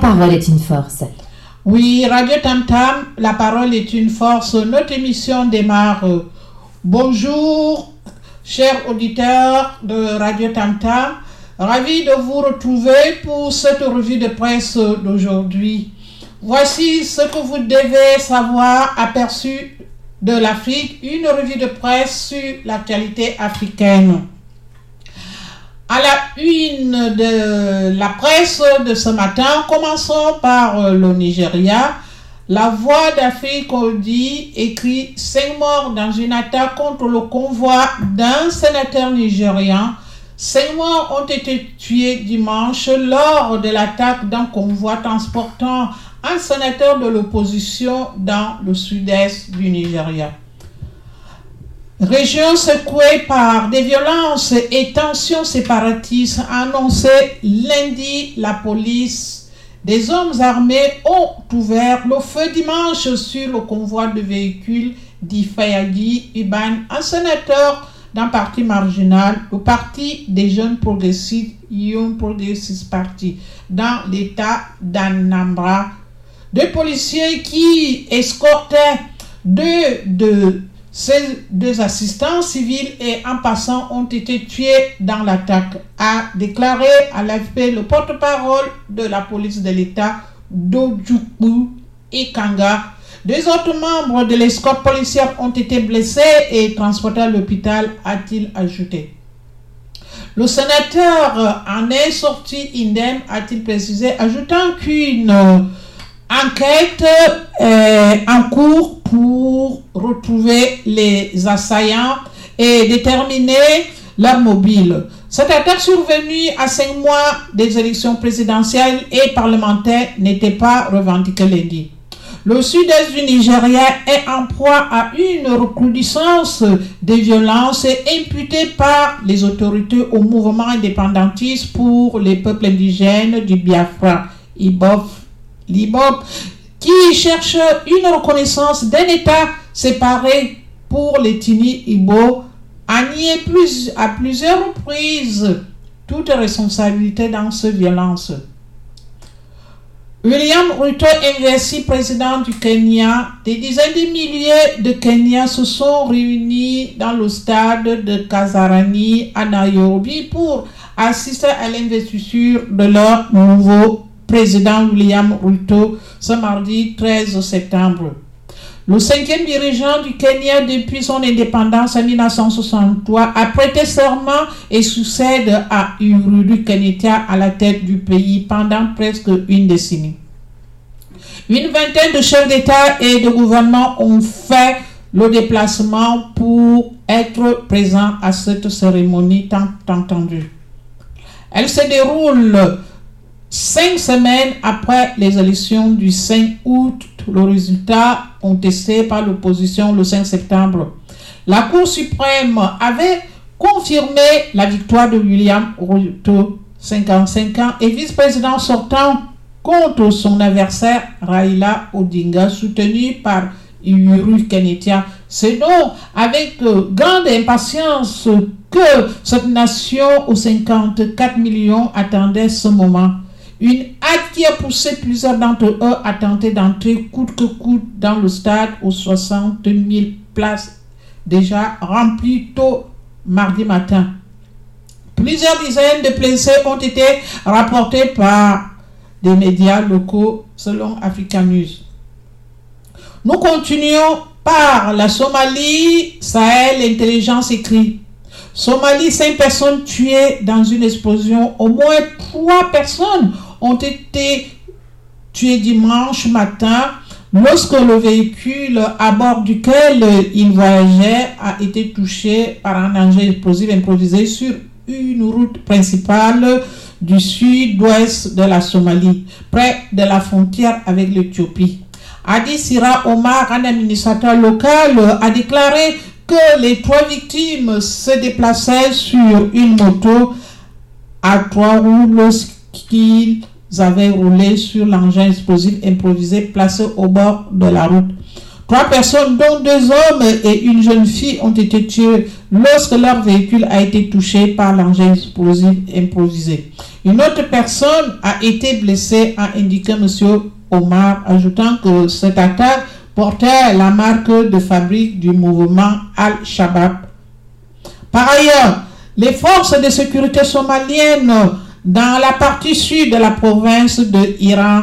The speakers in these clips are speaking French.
parole est une force. Oui, Radio Tam Tam, la parole est une force. Notre émission démarre. Bonjour, chers auditeurs de Radio Tam Tam. Ravi de vous retrouver pour cette revue de presse d'aujourd'hui. Voici ce que vous devez savoir aperçu de l'Afrique, une revue de presse sur l'actualité africaine. À la une de la presse de ce matin, commençons par le Nigeria. La Voix d'Afrique dit écrit cinq morts dans une attaque contre le convoi d'un sénateur nigérian. Cinq morts ont été tués dimanche lors de l'attaque d'un convoi transportant un sénateur de l'opposition dans le sud-est du Nigeria. Région secouée par des violences et tensions séparatistes, a annoncé lundi la police. Des hommes armés ont ouvert le feu dimanche sur le convoi de véhicules d'Ifayadi Iban, un sénateur d'un parti marginal, le Parti des jeunes progressistes, Young Progressive Party, dans l'état d'Anambra. Deux policiers qui escortaient deux de ces deux assistants civils et en passant ont été tués dans l'attaque, a déclaré à l'AFP le porte-parole de la police de l'État, Dojuku Ikanga. Deux autres membres de l'escorte policière ont été blessés et transportés à l'hôpital, a-t-il ajouté. Le sénateur en est sorti indemne, a-t-il précisé, ajoutant qu'une enquête est en cours pour retrouver les assaillants et déterminer leur mobile. Cette attaque survenue à cinq mois des élections présidentielles et parlementaires n'était pas revendiquée lundi. Le sud-est du Nigeria est en proie à une recrudescence des violences imputées par les autorités au mouvement indépendantiste pour les peuples indigènes du Biafra, IBOF, l'IBOP, qui cherche une reconnaissance d'un État séparé pour les Tini Ibo, a nié à plusieurs reprises toute responsabilité dans ces violences. William Ruto investi président du Kenya, des dizaines de milliers de Kenyans se sont réunis dans le stade de Kasarani à Nairobi pour assister à l'investiture de leur nouveau président William Ruto ce mardi 13 septembre. Le cinquième dirigeant du Kenya depuis son indépendance en 1963 a prêté serment et succède à Uhuru Kenyatta à la tête du pays pendant presque une décennie. Une vingtaine de chefs d'État et de gouvernement ont fait le déplacement pour être présents à cette cérémonie tant entendue. Elle se déroule Cinq semaines après les élections du 5 août, le résultat contesté par l'opposition le 5 septembre, la Cour suprême avait confirmé la victoire de William Ruto, 55 ans, et vice-président sortant contre son adversaire Raila Odinga, soutenu par Uhuru Kenyatta. C'est donc avec grande impatience que cette nation aux 54 millions attendait ce moment. Une hâte qui a poussé plusieurs d'entre eux à tenter d'entrer coûte que coûte dans le stade aux 60 000 places déjà remplies tôt mardi matin. Plusieurs dizaines de blessés ont été rapportés par des médias locaux selon Africa News. Nous continuons par la Somalie, Sahel, intelligence écrit. Somalie, cinq personnes tuées dans une explosion. Au moins trois personnes ont été tués dimanche matin lorsque le véhicule à bord duquel ils voyageaient a été touché par un engin explosif improvisé sur une route principale du sud-ouest de la Somalie, près de la frontière avec l'Éthiopie. Adi Sira Omar, un administrateur local, a déclaré que les trois victimes se déplaçaient sur une moto à trois roues lorsqu'ils avaient roulé sur l'engin explosif improvisé placé au bord de la route. Trois personnes, dont deux hommes et une jeune fille, ont été tuées lorsque leur véhicule a été touché par l'engin explosif improvisé. Une autre personne a été blessée, a indiqué M. Omar, ajoutant que cette attaque portait la marque de fabrique du mouvement Al-Shabaab. Par ailleurs, les forces de sécurité somaliennes dans la partie sud de la province de Iran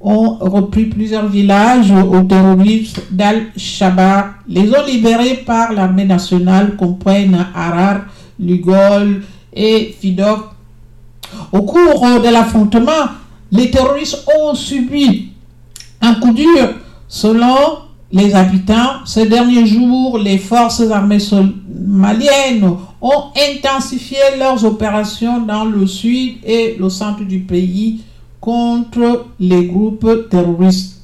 ont repris plusieurs villages aux terroristes d'Al-Shabaab. Les ont libérés par l'armée nationale, comprennent Harar, Lugol et Fidok. Au cours de l'affrontement, les terroristes ont subi un coup dur. Selon les habitants, ces derniers jours, les forces armées somaliennes ont intensifié leurs opérations dans le sud et le centre du pays contre les groupes terroristes.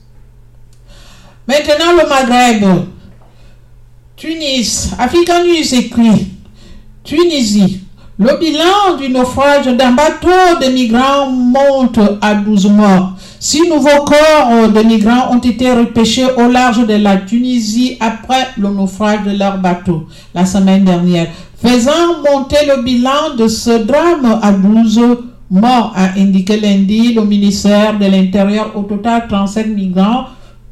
Maintenant, le Maghreb. Tunis. African News écrit Tunisie. Le bilan du naufrage d'un bateau de migrants monte à 12 morts. Six nouveaux corps de migrants ont été repêchés au large de la Tunisie après le naufrage de leur bateau la semaine dernière, faisant monter le bilan de ce drame à 12 morts, a indiqué lundi le ministère de l'Intérieur. Au total, 37 migrants,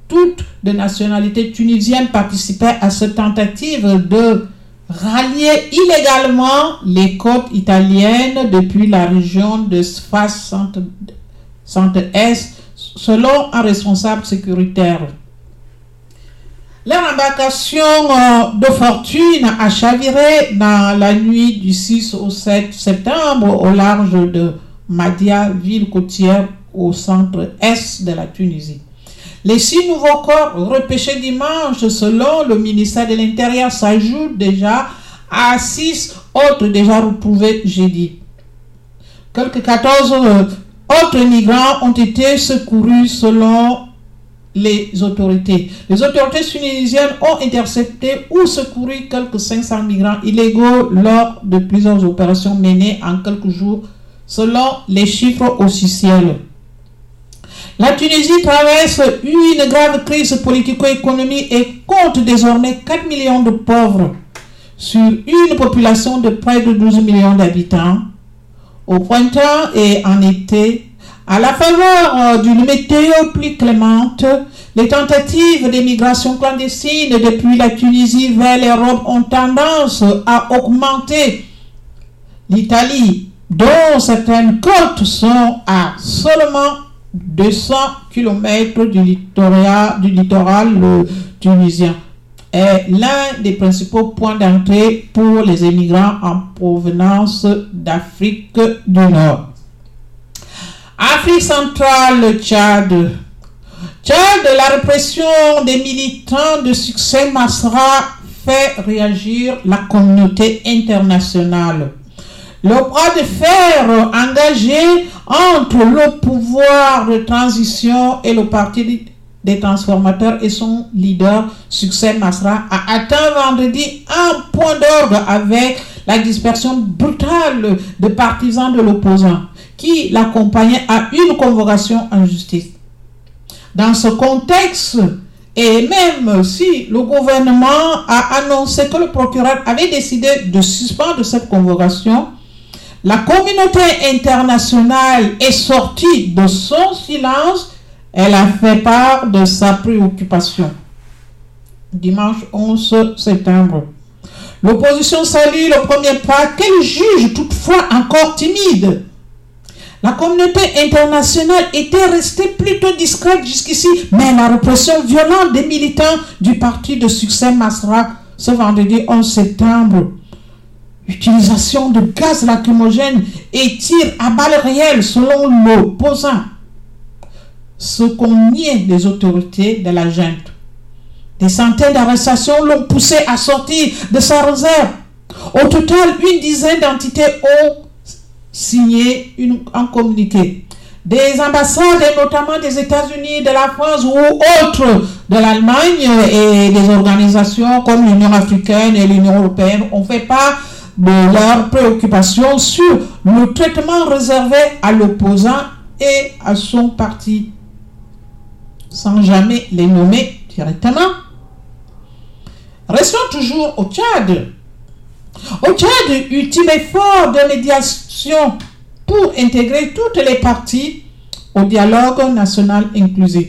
toutes de nationalité tunisienne, participaient à cette tentative de rallier illégalement les côtes italiennes depuis la région de Sfax centre-est, selon un responsable sécuritaire. Leur embarcation euh, de fortune a chaviré dans la nuit du 6 au 7 septembre au large de Madia, ville côtière au centre-est de la Tunisie. Les six nouveaux corps repêchés dimanche, selon le ministère de l'Intérieur, s'ajoutent déjà à six autres déjà retrouvés jeudi. Quelques 14 euh, autres migrants ont été secourus selon les autorités. Les autorités tunisiennes ont intercepté ou secouru quelques 500 migrants illégaux lors de plusieurs opérations menées en quelques jours selon les chiffres officiels. La Tunisie traverse une grave crise politico-économique et compte désormais 4 millions de pauvres sur une population de près de 12 millions d'habitants. Au printemps et en été, à la faveur euh, d'une météo plus clémente, les tentatives d'émigration clandestine depuis la Tunisie vers l'Europe ont tendance à augmenter. L'Italie, dont certaines côtes sont à seulement 200 km du littoral, du littoral tunisien est l'un des principaux points d'entrée pour les émigrants en provenance d'Afrique du Nord. Afrique centrale, Tchad. Tchad, la répression des militants de succès Masra fait réagir la communauté internationale. Le bras de fer engagé entre le pouvoir de transition et le parti des transformateurs et son leader, Succès Masra, a atteint vendredi un point d'orgue avec la dispersion brutale de partisans de l'opposant qui l'accompagnait à une convocation en justice. Dans ce contexte, et même si le gouvernement a annoncé que le procureur avait décidé de suspendre cette convocation, la communauté internationale est sortie de son silence. Elle a fait part de sa préoccupation. Dimanche 11 septembre. L'opposition salue le premier pas qu'elle juge toutefois encore timide. La communauté internationale était restée plutôt discrète jusqu'ici, mais la répression violente des militants du parti de succès Masra ce vendredi 11 septembre utilisation de gaz lacrymogène et tir à balles réelles selon l'opposant. Ce qu'on niait des autorités de la junte. Des centaines d'arrestations l'ont poussé à sortir de sa réserve. Au total, une dizaine d'entités ont signé un communiqué. Des ambassades, notamment des États-Unis, de la France ou autres de l'Allemagne et des organisations comme l'Union africaine et l'Union européenne ont fait part de leurs préoccupations sur le traitement réservé à l'opposant et à son parti, sans jamais les nommer directement. Restons toujours au Tchad. Au Tchad, ultime effort de médiation pour intégrer toutes les parties au dialogue national inclusif.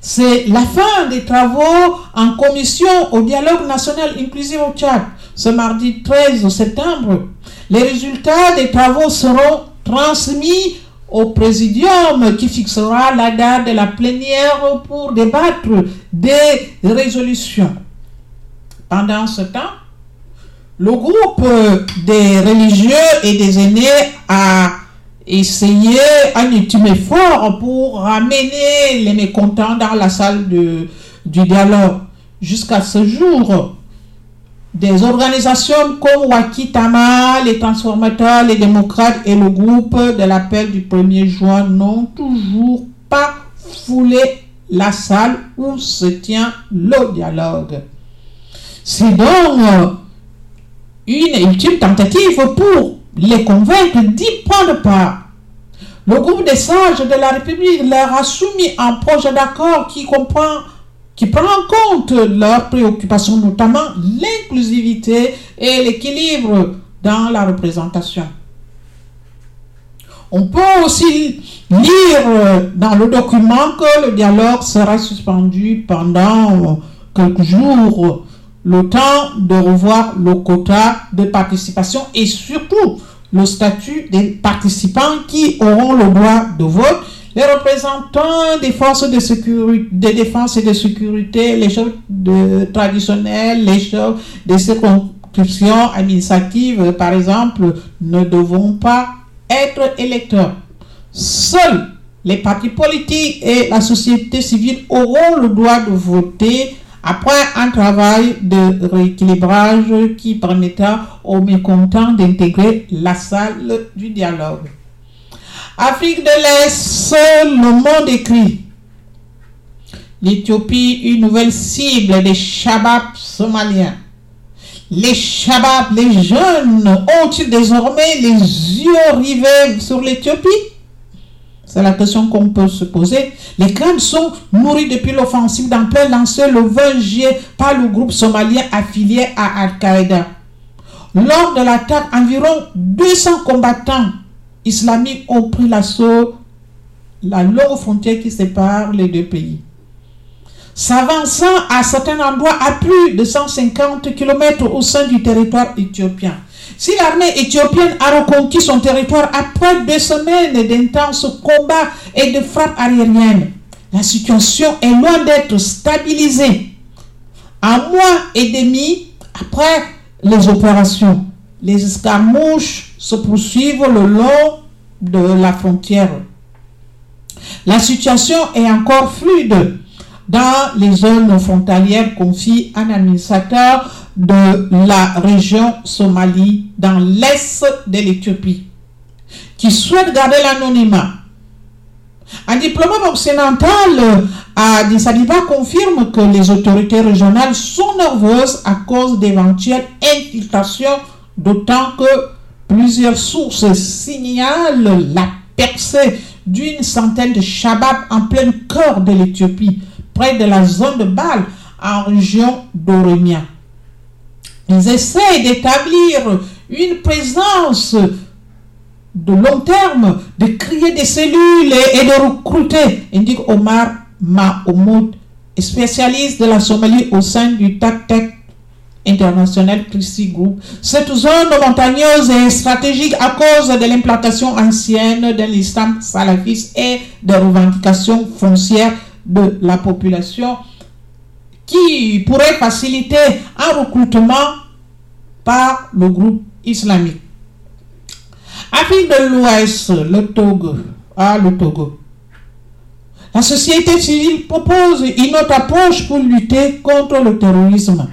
C'est la fin des travaux en commission au dialogue national inclusif au Tchad ce mardi 13 septembre. Les résultats des travaux seront transmis au présidium qui fixera la date de la plénière pour débattre des résolutions. Pendant ce temps, le groupe des religieux et des aînés a essayé un ultime effort pour ramener les mécontents dans la salle de, du dialogue. Jusqu'à ce jour, des organisations comme Wakitama, les transformateurs, les démocrates et le groupe de l'appel du 1er juin n'ont toujours pas foulé la salle où se tient le dialogue. C'est donc une ultime tentative pour les convaincre d'y prendre part. Le groupe des sages de la République leur a soumis un projet d'accord qui comprend qui prend en compte leurs préoccupations, notamment l'inclusivité et l'équilibre dans la représentation. On peut aussi lire dans le document que le dialogue sera suspendu pendant quelques jours, le temps de revoir le quota de participation et surtout le statut des participants qui auront le droit de vote les représentants des forces de, défense et de sécurité, les chefs traditionnels, les chefs des circonscriptions administratives, par exemple, ne devront pas être électeurs. Seuls les partis politiques et la société civile auront le droit de voter après un travail de rééquilibrage qui permettra aux mécontents d'intégrer la salle du dialogue. Afrique de l'Est, le monde écrit. L'Éthiopie, une nouvelle cible des Shabab somaliens. Les Shabab, les jeunes, ont-ils désormais les yeux rivés sur l'Éthiopie? C'est la question qu'on peut se poser. Les craintes sont nourries depuis l'offensive d'ampleur lancée le 20 juillet par le groupe somalien affilié à Al-Qaïda. Lors de l'attaque, environ 200 combattants islamiques ont pris l'assaut la longue frontière qui sépare les deux pays. S'avançant à certains endroits à plus de 150 km au sein du territoire éthiopien. Si l'armée éthiopienne a reconquis son territoire après deux semaines d'intenses combats et de frappes aériennes, la situation est loin d'être stabilisée. Un mois et demi après les opérations, les escarmouches se poursuivent le long de la frontière. La situation est encore fluide dans les zones frontalières confie un administrateur de la région Somalie dans l'est de l'Éthiopie qui souhaite garder l'anonymat. Un diplomate occidental à Addis confirme que les autorités régionales sont nerveuses à cause d'éventuelles infiltrations, d'autant que plusieurs sources signalent la percée d'une centaine de Shabab en plein cœur de l'Éthiopie, près de la zone de Bâle, en région d'Oremia. Ils essayent d'établir une présence de long terme, de créer des cellules et de recruter, indique Omar Mahmoud, spécialiste de la Somalie au sein du TAC-TEC international Christie Group. Cette zone montagneuse est stratégique à cause de l'implantation ancienne de l'islam salafiste et des revendications foncières de la population qui pourrait faciliter un recrutement par le groupe islamique. Afrique de l'Ouest, le Togo, ah, le Togo. La société civile propose une autre approche pour lutter contre le terrorisme.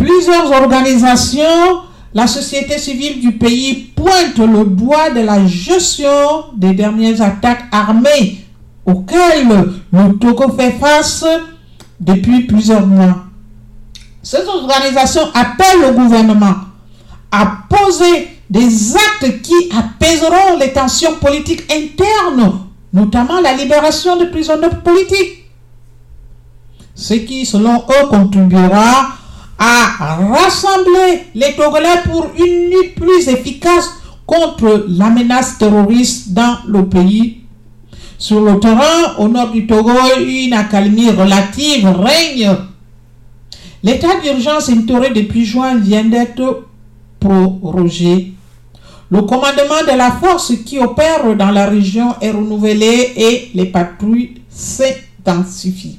Plusieurs organisations, la société civile du pays pointe le doigt de la gestion des dernières attaques armées auxquelles le Togo fait face depuis plusieurs mois. Ces organisations appellent le gouvernement à poser des actes qui apaiseront les tensions politiques internes, notamment la libération de prisonniers politiques. ce qui, selon eux, contribuera à rassembler les Togolais pour une lutte plus efficace contre la menace terroriste dans le pays. Sur le terrain, au nord du Togo, une accalmie relative règne. L'état d'urgence instauré depuis juin vient d'être prorogé. Le commandement de la force qui opère dans la région est renouvelé et les patrouilles s'intensifient.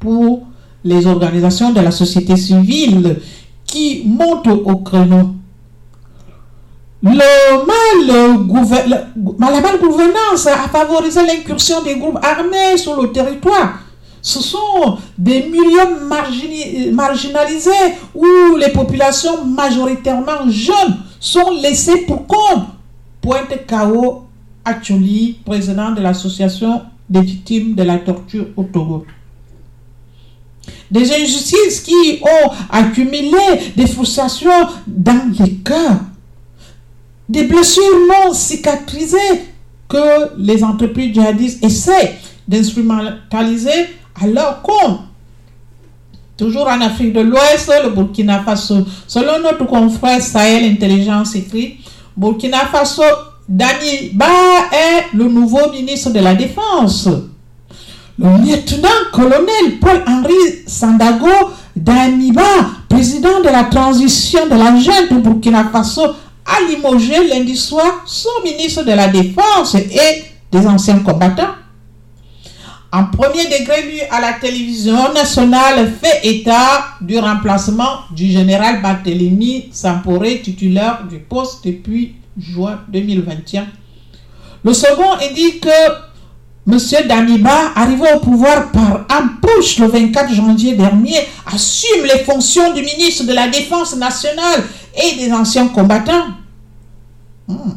Pour les organisations de la société civile qui montent au créneau, le mal, la malgouvernance a favorisé l'incursion des groupes armés sur le territoire. Ce sont des milieux marginalisés où les populations majoritairement jeunes sont laissées pour compte. Pointe Kao Acholi, président de l'association des victimes de la torture au Togo. Des injustices qui ont accumulé des frustrations dans les cœurs des blessures non cicatrisées que les entreprises djihadistes essaient d'instrumentaliser à leur compte. Toujours en Afrique de l'Ouest, le Burkina Faso. Selon notre confrère Sahel Intelligence écrit, Burkina Faso, Dani Ba est le nouveau ministre de la Défense. Le lieutenant-colonel Paul-Henri Sandago Daniba, président de la transition de la junte de Burkina Faso, a limogé lundi soir son ministre de la Défense et des anciens combattants. En premier degré, lui, à la télévision nationale, fait état du remplacement du général Barthélemy Samporé, titulaire du poste depuis juin 2021. Le second indique que M. Daniba, arrivé au pouvoir par push le 24 janvier dernier, assume les fonctions du ministre de la Défense nationale et des anciens combattants. Hmm.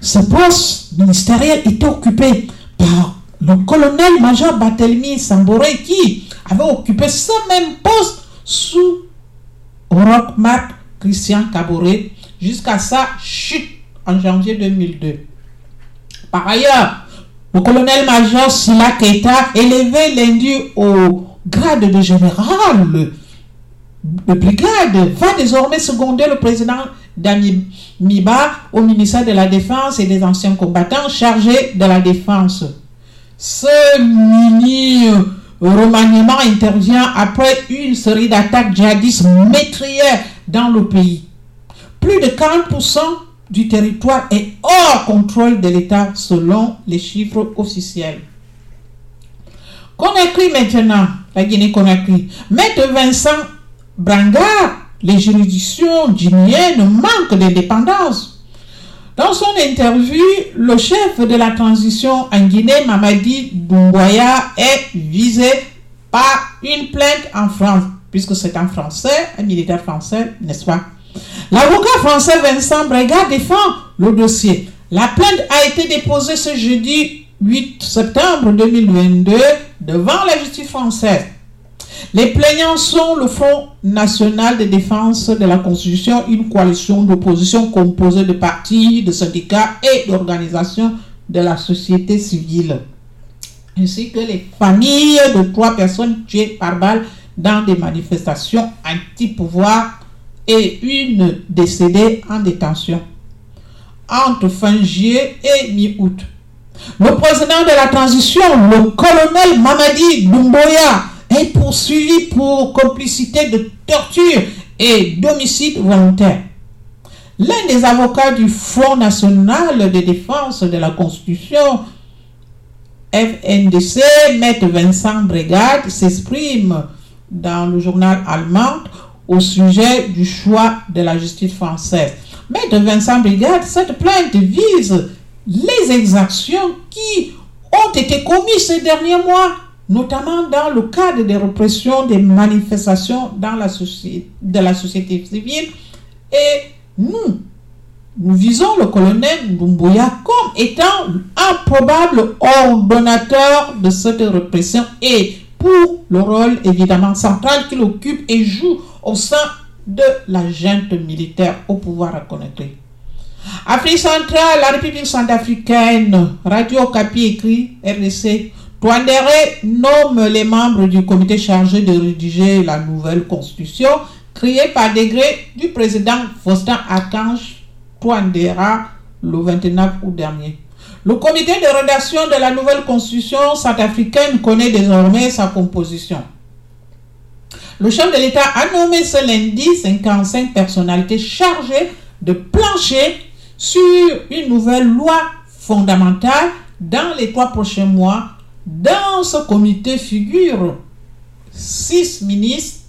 Ce poste ministériel était occupé par le colonel-major Barthélemy Samboré qui avait occupé ce même poste sous Rock Marc Christian Caboret jusqu'à sa chute en janvier 2002. Par ailleurs, le colonel-major Sila Keita, élevé lundi au grade de général de brigade, va désormais seconder le président Dani Miba au ministère de la Défense et des anciens combattants chargés de la défense. Ce mini remaniement intervient après une série d'attaques djihadistes métrières dans le pays. Plus de 40% du territoire est hors contrôle de l'État selon les chiffres officiels. Conakry maintenant, la Guinée-Conakry. Maître Vincent Brangard, les juridictions guinéennes manquent d'indépendance. Dans son interview, le chef de la transition en Guinée, Mamadi Doumbouya, est visé par une plainte en France, puisque c'est un Français, un militaire français, n'est-ce pas? L'avocat français Vincent Brega défend le dossier. La plainte a été déposée ce jeudi 8 septembre 2022 devant la justice française. Les plaignants sont le Front national de défense de la Constitution, une coalition d'opposition composée de partis, de syndicats et d'organisations de la société civile, ainsi que les familles de trois personnes tuées par balle dans des manifestations anti-pouvoir et une décédée en détention entre fin juillet et mi-août. Le président de la transition, le colonel Mamadi Doumbouya, est poursuivi pour complicité de torture et d'homicide volontaire. L'un des avocats du Front national de défense de la Constitution, FNDC, Maître Vincent Brigade, s'exprime dans le journal allemand au sujet du choix de la justice française. Mais de Vincent Brigade, cette plainte vise les exactions qui ont été commises ces derniers mois, notamment dans le cadre des répressions des manifestations dans la de la société civile. Et nous, nous visons le colonel Doumbouya comme étant un probable ordonnateur de cette répression et pour le rôle évidemment central qu'il occupe et joue au sein de la junte militaire au pouvoir à. Afrique centrale, la République centrafricaine, Radio Capi écrit RDC, Touandéré nomme les membres du comité chargé de rédiger la nouvelle constitution créée par décret du président Faustin Archange Touandéra le 29 août dernier. Le comité de rédaction de la nouvelle constitution centrafricaine connaît désormais sa composition. Le chef de l'État a nommé ce lundi 55 personnalités chargées de plancher sur une nouvelle loi fondamentale dans les trois prochains mois. Dans ce comité figurent six ministres,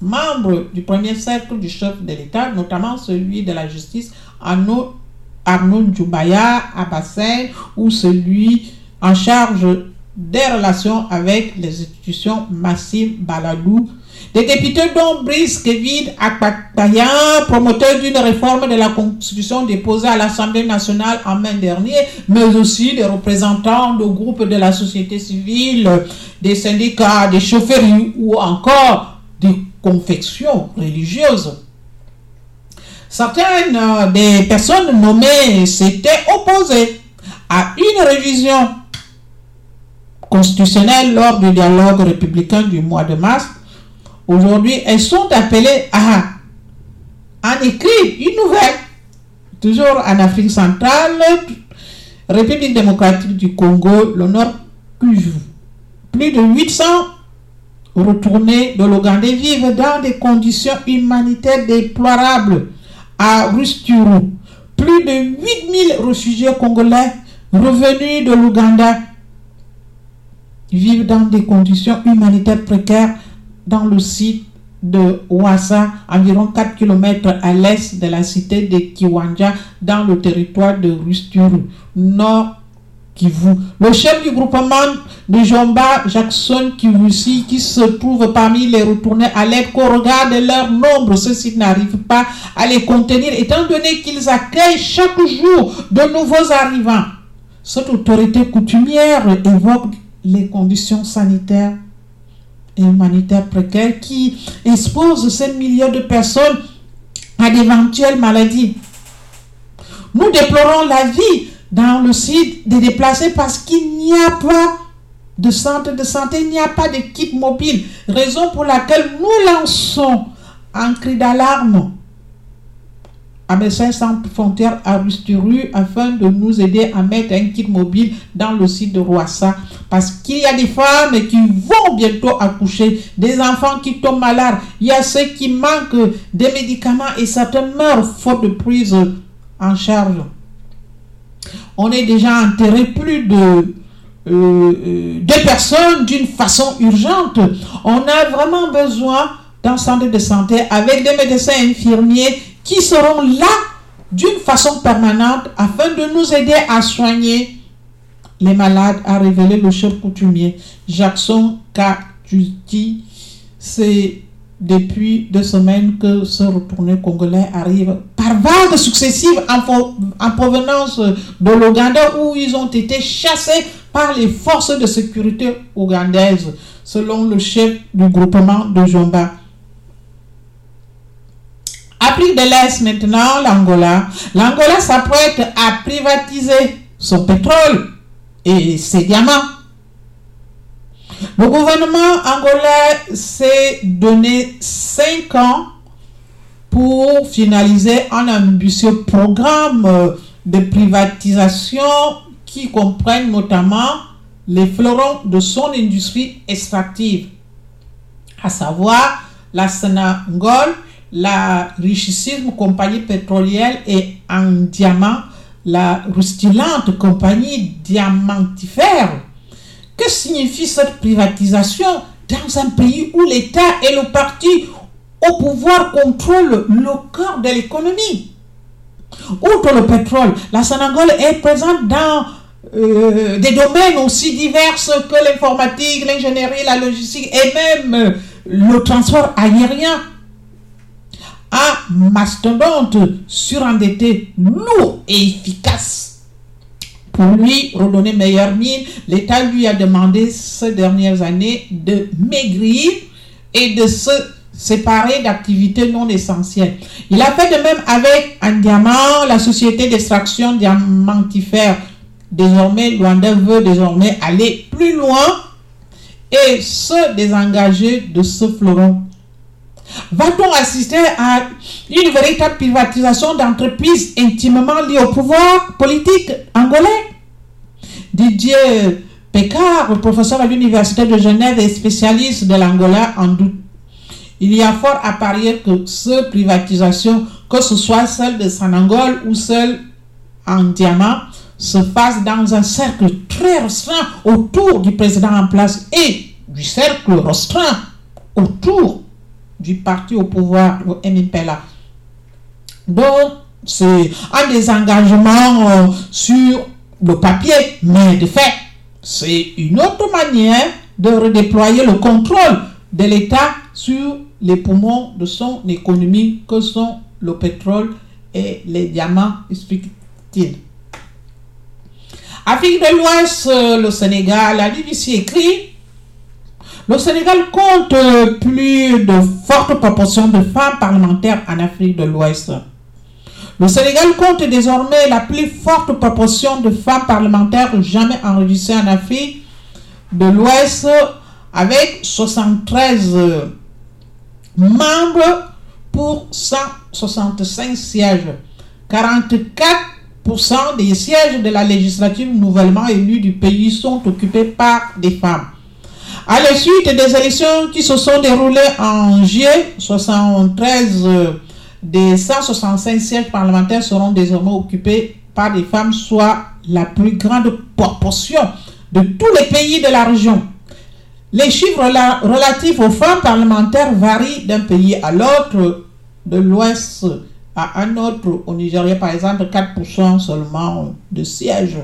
membres du premier cercle du chef de l'État, notamment celui de la justice, Arnaud, Arnaud Djoubaya Abassin, ou celui en charge des relations avec les institutions Massim Baladou des députés dont Brice Kevin Akpakpayan, promoteur d'une réforme de la Constitution déposée à l'Assemblée nationale en mai dernier, mais aussi des représentants de groupes de la société civile, des syndicats, des chauffeurs ou encore des confections religieuses. Certaines euh, des personnes nommées s'étaient opposées à une révision constitutionnelle lors du dialogue républicain du mois de mars. Aujourd'hui, elles sont appelées à en écrire une nouvelle, toujours en Afrique centrale, République démocratique du Congo, le Nord Plus de 800 retournés de l'Ouganda vivent dans des conditions humanitaires déplorables à Rusturu. Plus de 8000 réfugiés congolais revenus de l'Ouganda vivent dans des conditions humanitaires précaires dans le site de Ouassa, environ 4 km à l'est de la cité de Kiwanja, dans le territoire de Rusturu, nord Kivu. Le chef du groupement de Jomba, Jackson Kivusi, qui se trouve parmi les retournés à l'aide qu'au regard de leur nombre, ceux-ci n'arrivent pas à les contenir, étant donné qu'ils accueillent chaque jour de nouveaux arrivants. Cette autorité coutumière évoque les conditions sanitaires et humanitaire précaire qui expose ces milliers de personnes à d'éventuelles maladies. Nous déplorons la vie dans le site des déplacés parce qu'il n'y a pas de centre de santé, il n'y a pas kit mobile, raison pour laquelle nous lançons un cri d'alarme à Médecins Sans Frontières à Rusturu afin de nous aider à mettre un kit mobile dans le site de Roissa. Parce qu'il y a des femmes qui vont bientôt accoucher, des enfants qui tombent malades, il y a ceux qui manquent des médicaments et certains meurent faute de prise en charge. On est déjà enterré plus de euh, euh, deux personnes d'une façon urgente. On a vraiment besoin d'un centre de santé avec des médecins infirmiers qui seront là d'une façon permanente afin de nous aider à soigner les malades, a révélé le chef coutumier Jackson Katuti. C'est depuis deux semaines que ce retourné congolais arrive par vagues successives en, en provenance de l'Ouganda où ils ont été chassés par les forces de sécurité ougandaises, selon le chef du groupement de Jomba. Afrique de l'Est maintenant, l'Angola. L'Angola s'apprête à privatiser son pétrole et ses diamants. Le gouvernement angolais s'est donné 5 ans pour finaliser un ambitieux programme de privatisation qui comprenne notamment les fleurons de son industrie extractive, à savoir la Sénangol, la richissime compagnie pétrolière et en diamant la rustulante compagnie diamantifère. Que signifie cette privatisation dans un pays où l'État et le parti au pouvoir contrôlent le cœur de l'économie? Outre le pétrole, la Sénégal est présente dans euh, des domaines aussi divers que l'informatique, l'ingénierie, la logistique et même le transport aérien un mastodonte surendetté, lourd et efficace. Pour lui redonner meilleure mine, l'État lui a demandé ces dernières années de maigrir et de se séparer d'activités non essentielles. Il a fait de même avec un diamant, la société d'extraction diamantifère désormais, Luanda veut désormais aller plus loin et se désengager de ce fleuron. Va-t-on assister à une véritable privatisation d'entreprises intimement liées au pouvoir politique angolais? Didier Pécard, professeur à l'Université de Genève et spécialiste de l'Angola, en doute. Il y a fort à parier que ce privatisation, que ce soit celle de Sanangol ou celle en diamant, se fasse dans un cercle très restreint autour du président en place et du cercle restreint autour du parti au pouvoir, le MPLA. Donc, c'est un désengagement euh, sur le papier, mais de fait, c'est une autre manière de redéployer le contrôle de l'État sur les poumons de son économie que sont le pétrole et les diamants, explique-t-il. Afrique de l'Ouest, euh, le Sénégal, la BBC écrit le Sénégal compte plus de fortes proportions de femmes parlementaires en Afrique de l'Ouest. Le Sénégal compte désormais la plus forte proportion de femmes parlementaires jamais enregistrées en Afrique de l'Ouest avec 73 membres pour 165 sièges. 44% des sièges de la législature nouvellement élue du pays sont occupés par des femmes. À la suite des élections qui se sont déroulées en juillet, 73 des 165 sièges parlementaires seront désormais occupés par des femmes, soit la plus grande proportion de tous les pays de la région. Les chiffres relatifs aux femmes parlementaires varient d'un pays à l'autre, de l'ouest à un autre. Au Nigeria, par exemple, 4% seulement de sièges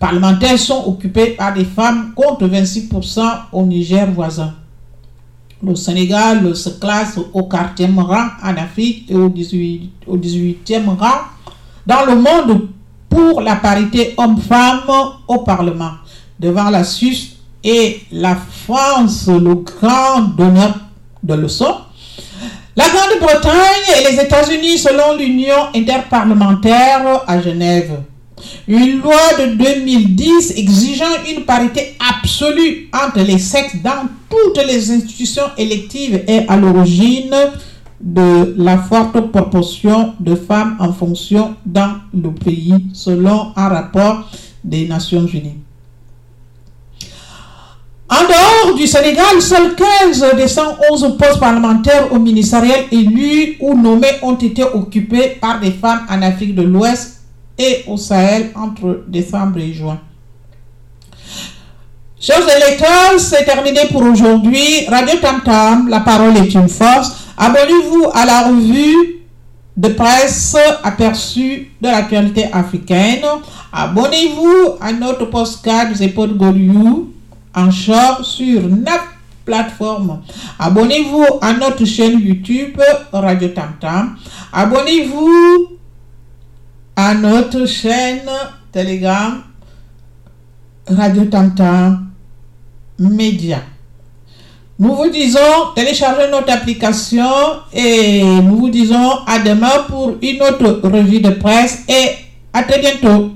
parlementaires sont occupés par des femmes contre 26% au Niger voisin. Le Sénégal se classe au 4e rang en Afrique et au 18, au 18e rang dans le monde pour la parité homme-femme au Parlement, devant la Suisse et la France, le grand donneur de leçons. La Grande-Bretagne et les États-Unis selon l'Union interparlementaire à Genève. Une loi de 2010 exigeant une parité absolue entre les sexes dans toutes les institutions électives est à l'origine de la forte proportion de femmes en fonction dans le pays, selon un rapport des Nations Unies. En dehors du Sénégal, seuls 15 des 111 postes parlementaires au ministériel élus ou nommés ont été occupés par des femmes en Afrique de l'Ouest et au Sahel entre décembre et juin. Chers électeurs, c'est terminé pour aujourd'hui. Radio Tam Tam, la parole est une force. Abonnez-vous à la revue de presse aperçue de l'actualité africaine. Abonnez-vous à notre postcard Zepod Goriou en short sur notre plateforme. Abonnez-vous à notre chaîne YouTube Radio Tam Tam. Abonnez-vous notre chaîne Telegram Radio Tantam Média. Nous vous disons téléchargez notre application et nous vous disons à demain pour une autre revue de presse et à très bientôt.